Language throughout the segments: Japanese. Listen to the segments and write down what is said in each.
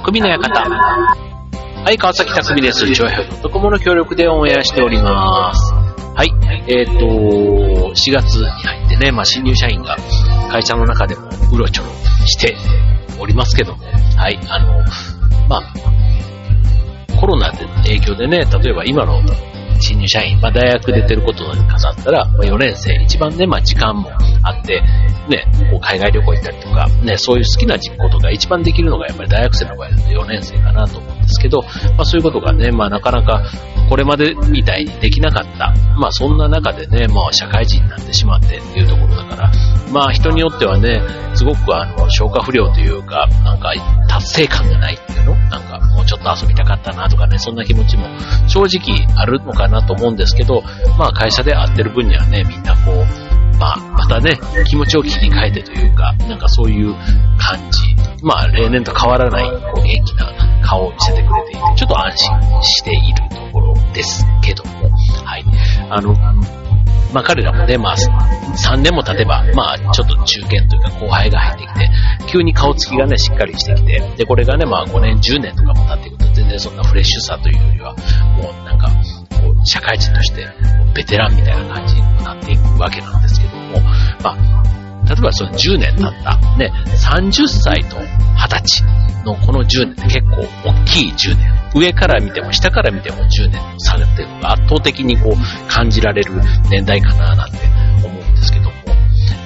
匠の館。はい、川崎匠です。長編ドコモの協力でオンエアしております。はい、えっ、と、4月に入ってね、まあ、新入社員が会社の中でもうろちょろしておりますけども、はい、あの、まあ、コロナで影響でね、例えば今の新入社員、まあ、大学出てることに飾ったら、まあ、4年生、一番ね、まあ、時間もあって、ね、こう海外旅行行ったりとか、ね、そういう好きなことが一番できるのがやっぱり大学生の場合だと4年生かなと思う。ですけど、まあ、そういうことがね、まあ、なかなかこれまでみたいにできなかった。まあ、そんな中でね、まあ、社会人になってしまってっていうところだから、まあ、人によってはね、すごくあの、消化不良というか、なんか、達成感がないっていうの？なんか、もうちょっと遊びたかったなとかね、そんな気持ちも正直あるのかなと思うんですけど、まあ、会社で会ってる分にはね、みんなこう、まあ、またね、気持ちを切り替えてというか、なんかそういう感じ。まあ、例年と変わらない、こう、元気な顔を見せてくれていて、ちょっと安心しているところですけども、はい。あの、まあ彼らもね、まあ3年も経てば、まあちょっと中堅というか後輩が入ってきて、急に顔つきがね、しっかりしてきて、で、これがね、まあ5年、10年とかも経っていくと全然そんなフレッシュさというよりは、もうなんか、こう、社会人としてベテランみたいな感じになっていくわけなんですけども、まあ、例えばその10年経った、ね、30歳と20歳のこの10年って結構大きい10年。上から見ても下から見ても10年の差っていうのが圧倒的にこう感じられる年代かななんて思うんですけども、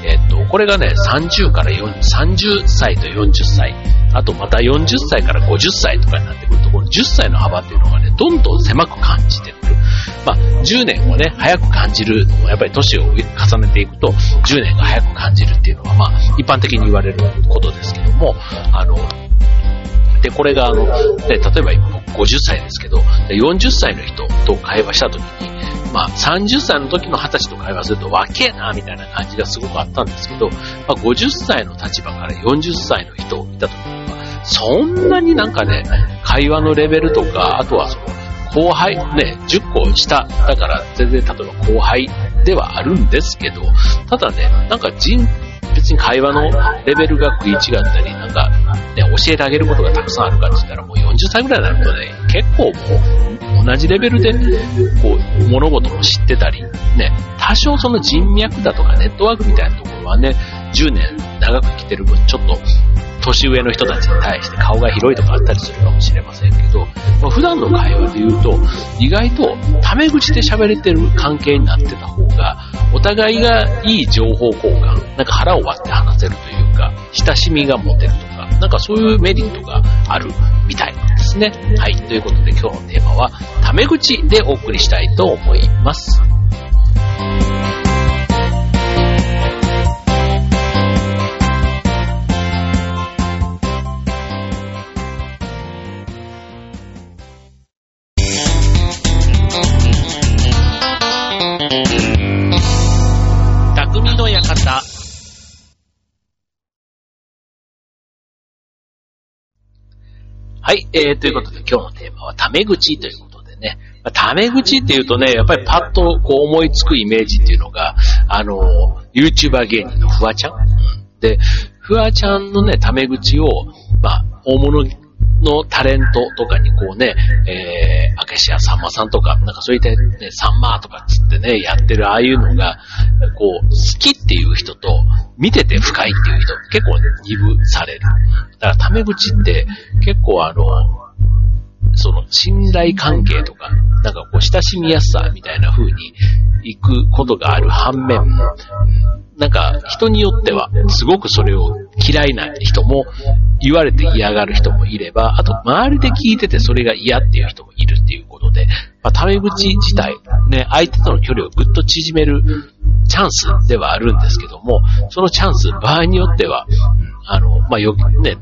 えっと、これがね、30から430歳と40歳、あとまた40歳から50歳とかになってくると、この10歳の幅っていうのがね、どんどん狭く感じてくる。まあ、10年をね、早く感じる、やっぱり年を重ねていくと、10年が早く感じるっていうのは、まあ、一般的に言われることですけども、あの、で、これが、あの、で例えば今50歳ですけど、40歳の人と会話した時に、まあ、30歳の時の20歳と会話すると、わけえな、みたいな感じがすごくあったんですけど、まあ、50歳の立場から40歳の人を見た時には、そんなになんかね、会話のレベルとか、あとはその、後輩、ね、10個下、だから全然例えば後輩ではあるんですけど、ただね、なんか人、別に会話のレベルが食い違ったり、なんか、ね、教えてあげることがたくさんあるかって言ったら、もう40歳ぐらいになるとね、結構もう、同じレベルで、こう、物事も知ってたり、ね、多少その人脈だとかネットワークみたいなところはね、10年長く来てる分、ちょっと、年上の人たちに対して顔が広いとかあったりするかもしれませんけど、まあ、普段の会話で言うと、意外とタメ口で喋れてる関係になってた方が、お互いがいい情報交換、なんか腹を割って話せるというか、親しみが持てるとか、なんかそういうメリットがあるみたいなんですね。はい。ということで今日のテーマは、タメ口でお送りしたいと思います。はい、えー、ということで今日のテーマはタメ口ということでね。まあタメ口っていうとね、やっぱりパッとこう思いつくイメージっていうのが、あの、YouTuber 芸人のフワちゃん。で、フワちゃんのね、タメ口を、まあ、大物のタレントとかにこうね、えー、明石家さんまさんとか、なんかそういったね、さんまとかつってね、やってるああいうのが、こう、好きっていう人と、見てて深いっていう人、結構二分される。だから、タメ口って、結構あの、その、信頼関係とか、なんかこう、親しみやすさみたいな風に行くことがある反面、なんか人によってはすごくそれを嫌いな人も言われて嫌がる人もいれば、あと周りで聞いててそれが嫌っていう人もいるっていうことで、まあ、タメ口自体、ね、相手との距離をぐっと縮めるチャンスではあるんですけども、そのチャンス、場合によっては、あの、まあ、よね、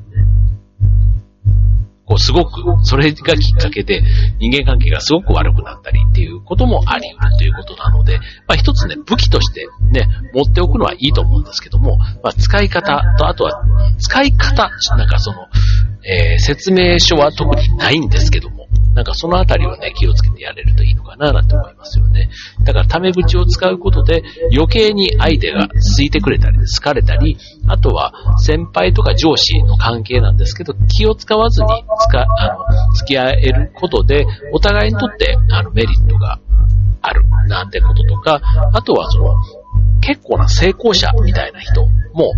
こうすごく、それがきっかけで人間関係がすごく悪くなったりっていうこともあり得るということなので、まあ一つね、武器としてね、持っておくのはいいと思うんですけども、まあ使い方と、あとは使い方、なんかその、えー説明書は特にないんですけども、なんかそのあたりをね、気をつけてやれるといいのかな、なんて思いますよね。だから、タメ口を使うことで、余計に相手がついてくれたり、好かれたり、あとは、先輩とか上司の関係なんですけど、気を使わずに、つか、あの、付き合えることで、お互いにとって、あの、メリットがある、なんてこととか、あとはその、結構な成功者みたいな人も、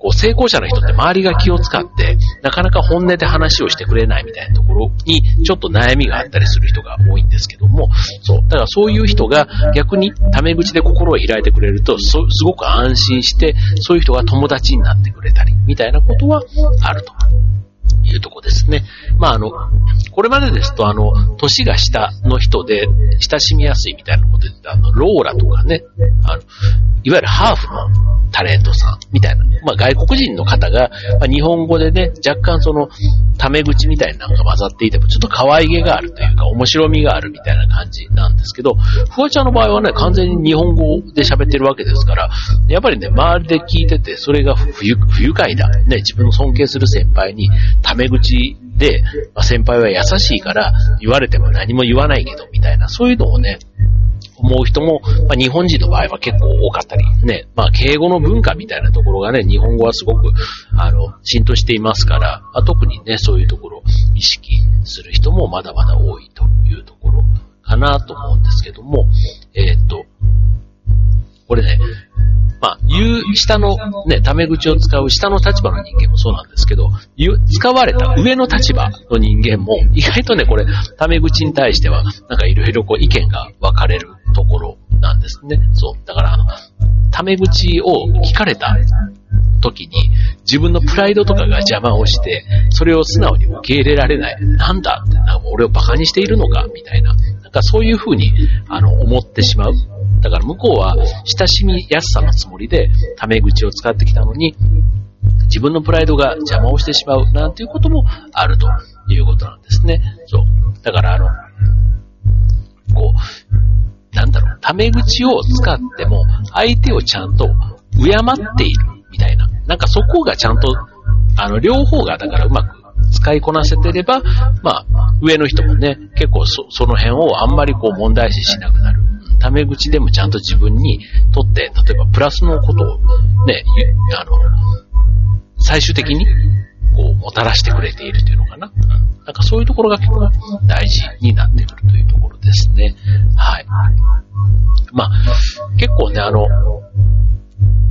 こう成功者の人って周りが気を使って、なかなか本音で話をしてくれないみたいなところに、ちょっと悩みがあったりする人が多いんですけども、そう。だからそういう人が逆にタメ口で心を開いてくれると、すごく安心して、そういう人が友達になってくれたり、みたいなことはあるというとこですね。まあ、あの、これまでですと、あの、年が下の人で親しみやすいみたいなことで、あの、ローラとかね、あの、いわゆるハーフのタレントさんみたいな、まあ、外国人の方が、まあ、日本語でね、若干その、タメ口みたいなのが混ざっていても、ちょっと可愛げがあるというか、面白みがあるみたいな感じなんですけど、フワちゃんの場合はね、完全に日本語で喋ってるわけですから、やっぱりね、周りで聞いてて、それが不愉快だ。ね、自分の尊敬する先輩に、タメ口で、まあ、先輩は優しいから言われても何も言わないけど、みたいな、そういうのをね、思う人も、まあ、日本人の場合は結構多かったり、ね、まあ、敬語の文化みたいなところがね、日本語はすごく、あの、浸透していますから、まあ、特にね、そういうところを意識する人もまだまだ多いというところかなと思うんですけども、えー、っと、これね、まあ、言う、下のね、タメ口を使う下の立場の人間もそうなんですけど、言う、使われた上の立場の人間も、意外とね、これ、タメ口に対しては、なんかいろいろこう意見が分かれるところなんですね。そう。だから、あの、タメ口を聞かれた時に、自分のプライドとかが邪魔をして、それを素直に受け入れられない。なんだって、なんか俺を馬鹿にしているのかみたいな。なんかそういうふうに、あの、思ってしまう。だから向こうは親しみやすさのつもりでタメ口を使ってきたのに、自分のプライドが邪魔をしてしまうなんていうこともあるということなんですね。そう。だからあの、こう、なんだろう、タメ口を使っても相手をちゃんと敬っているみたいな。なんかそこがちゃんと、あの、両方がだからうまく使いこなせてれば、まあ、上の人もね、結構そその辺をあんまりこう問題視しなくなる。タメ口でもちゃんと自分にとって、例えばプラスのことをね、あの、最終的にこうもたらしてくれているというのかな。なんかそういうところが結構大事になってくるというところですね。はい。まあ、結構ね、あの、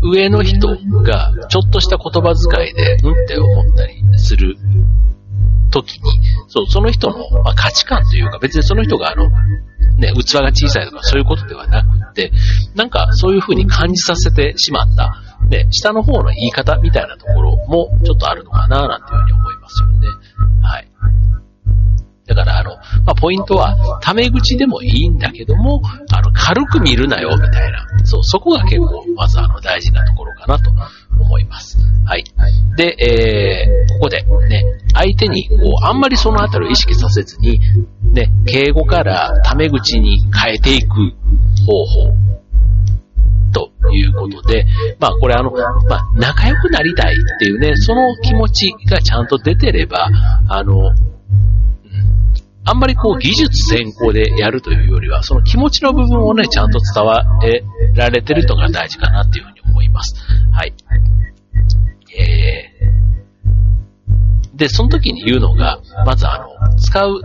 上の人がちょっとした言葉遣いで、うんって思ったりする時に、そう、その人の、まあ、価値観というか、別にその人があの、ね、器が小さいとかそういうことではなくって、なんかそういう風に感じさせてしまった、ね、下の方の言い方みたいなところもちょっとあるのかな、なんていうふうに思いますよね。はい。ポイントは、タメ口でもいいんだけども、あの、軽く見るなよ、みたいな。そう、そこが結構、まずあの、大事なところかなと思います。はい。で、えー、ここでね、相手に、こう、あんまりそのあたりを意識させずに、ね、敬語からタメ口に変えていく方法。ということで、まあこれあの、まあ仲良くなりたいっていうね、その気持ちがちゃんと出てれば、あの、あんまりこう技術先行でやるというよりは、その気持ちの部分をね、ちゃんと伝わられてるのが大事かなっていうふうに思います。はい。えー、で、その時に言うのが、まずあの、使う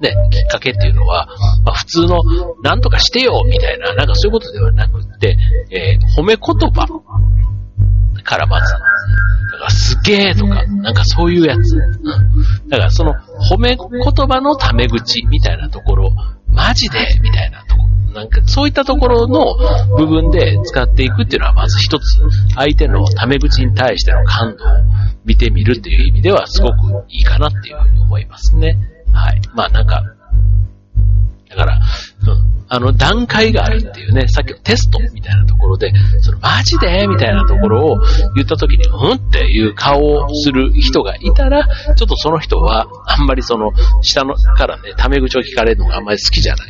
ね、きっかけっていうのは、まあ、普通の、なんとかしてよみたいな、なんかそういうことではなくって、えー、褒め言葉からまず、からすげえとか、なんかそういうやつ。うん。だからその褒め言葉のタメ口みたいなところ、マジで？みたいなところ。なんかそういったところの部分で使っていくっていうのはまず一つ、相手のタメ口に対しての感動を見てみるっていう意味ではすごくいいかなっていうふうに思いますね。はい。まあなんか、だから、うん。あの、段階があるっていうね、さっきのテストみたいなところで、その、マジでみたいなところを言った時に、うん？っていう顔をする人がいたら、ちょっとその人は、あんまりその、下のからね、タメ口を聞かれるのがあんまり好きじゃない。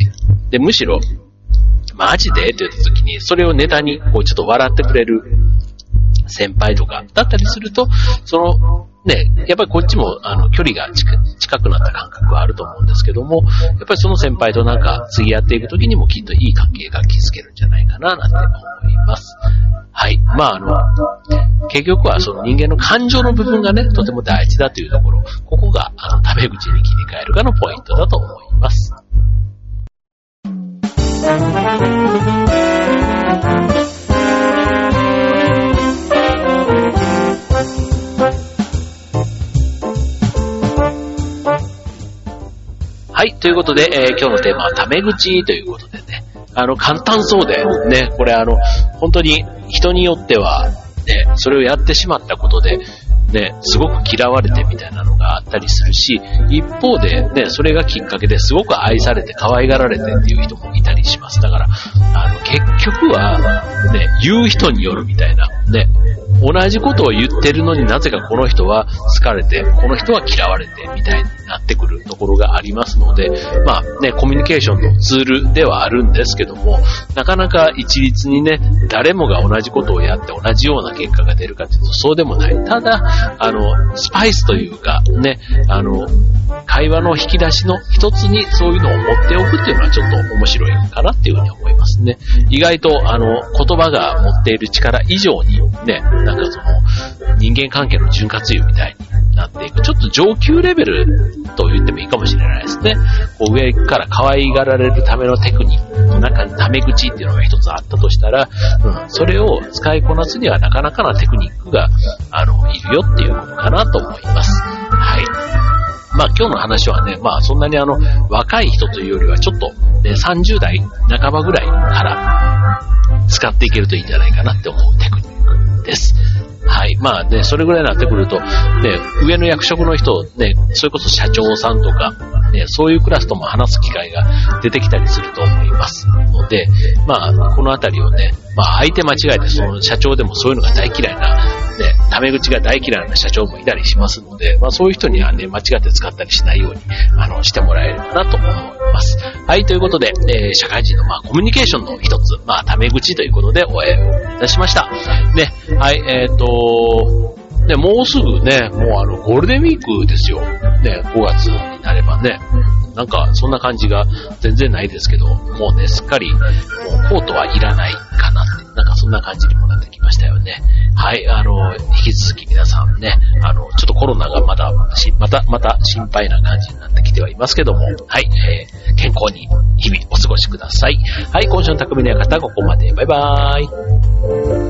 で、むしろ、マジで？って言った時に、それをネタに、こう、ちょっと笑ってくれる先輩とかだったりすると、その、ね、やっぱりこっちも、あの、距離が近近くなった感覚はあると思うんですけども、やっぱりその先輩となんか次やっていくときにもきっといい関係が築けるんじゃないかななんて思います。はい。まあ、あの、結局はその人間の感情の部分がね、とても大事だというところ、ここが、あの、食べ口に切り替えるかのポイントだと思います。ということで、えー、今日のテーマはタメ口ということでね、あの、簡単そうで、ね、これあの、本当に人によっては、ね、それをやってしまったことで、ね、すごく嫌われてみたいなのがあったりするし、一方で、ね、それがきっかけですごく愛されて可愛がられてっていう人もいたりします。だから、あの、結局は、ね、言う人によるみたいな、ね、同じことを言ってるのになぜかこの人は好かれて、この人は嫌われて、みたいになってくるところがありますので、まあね、コミュニケーションのツールではあるんですけども、なかなか一律にね、誰もが同じことをやって同じような結果が出るかというとそうでもない。ただ、あの、スパイスというか、ね、あの、会話の引き出しの一つにそういうのを持っておくっていうのはちょっと面白いかなっていうふうに思いますね。意外と、あの、言葉が持っている力以上にね、なんかその、人間関係の潤滑油みたいになっていく。ちょっと上級レベルと言ってもいいかもしれないですね。こう上から可愛がられるためのテクニックの中にタメ口っていうのが一つあったとしたら、うん、それを使いこなすにはなかなかなテクニックが、あの、いるよっていうことかなと思います。はい。まあ今日の話はね、まあそんなにあの、若い人というよりはちょっと、ね、30代半ばぐらいから使っていけるといいんじゃないかなって思うテクニック。まあね、それぐらいになってくると、ね、上の役職の人、ね、それこそ社長さんとか、ね、そういうクラスとも話す機会が出てきたりすると思いますので、まあ、このあたりをね、まあ、相手間違えて、その社長でもそういうのが大嫌いな、ね、タメ口が大嫌いな社長もいたりしますので、まあ、そういう人にはね、間違って使ったりしないように、あの、してもらえればなと思います。はい、ということで、えー、社会人の、まあ、コミュニケーションの一つ、まあ、タメ口ということで、お会いいたしました。ね、はい、えっ、ー、と、ね、もうすぐね、もうあの、ゴールデンウィークですよ。ね、5月なればね。なんか、そんな感じが全然ないですけど、もうね、すっかり、もうコートはいらないかなって、なんかそんな感じにもなってきましたよね。はい、あの、引き続き皆さんね、あの、ちょっとコロナがまだ、また、また心配な感じになってきてはいますけども、はい、えー、健康に日々お過ごしください。はい、今週の匠の館はここまで。バイバーイ。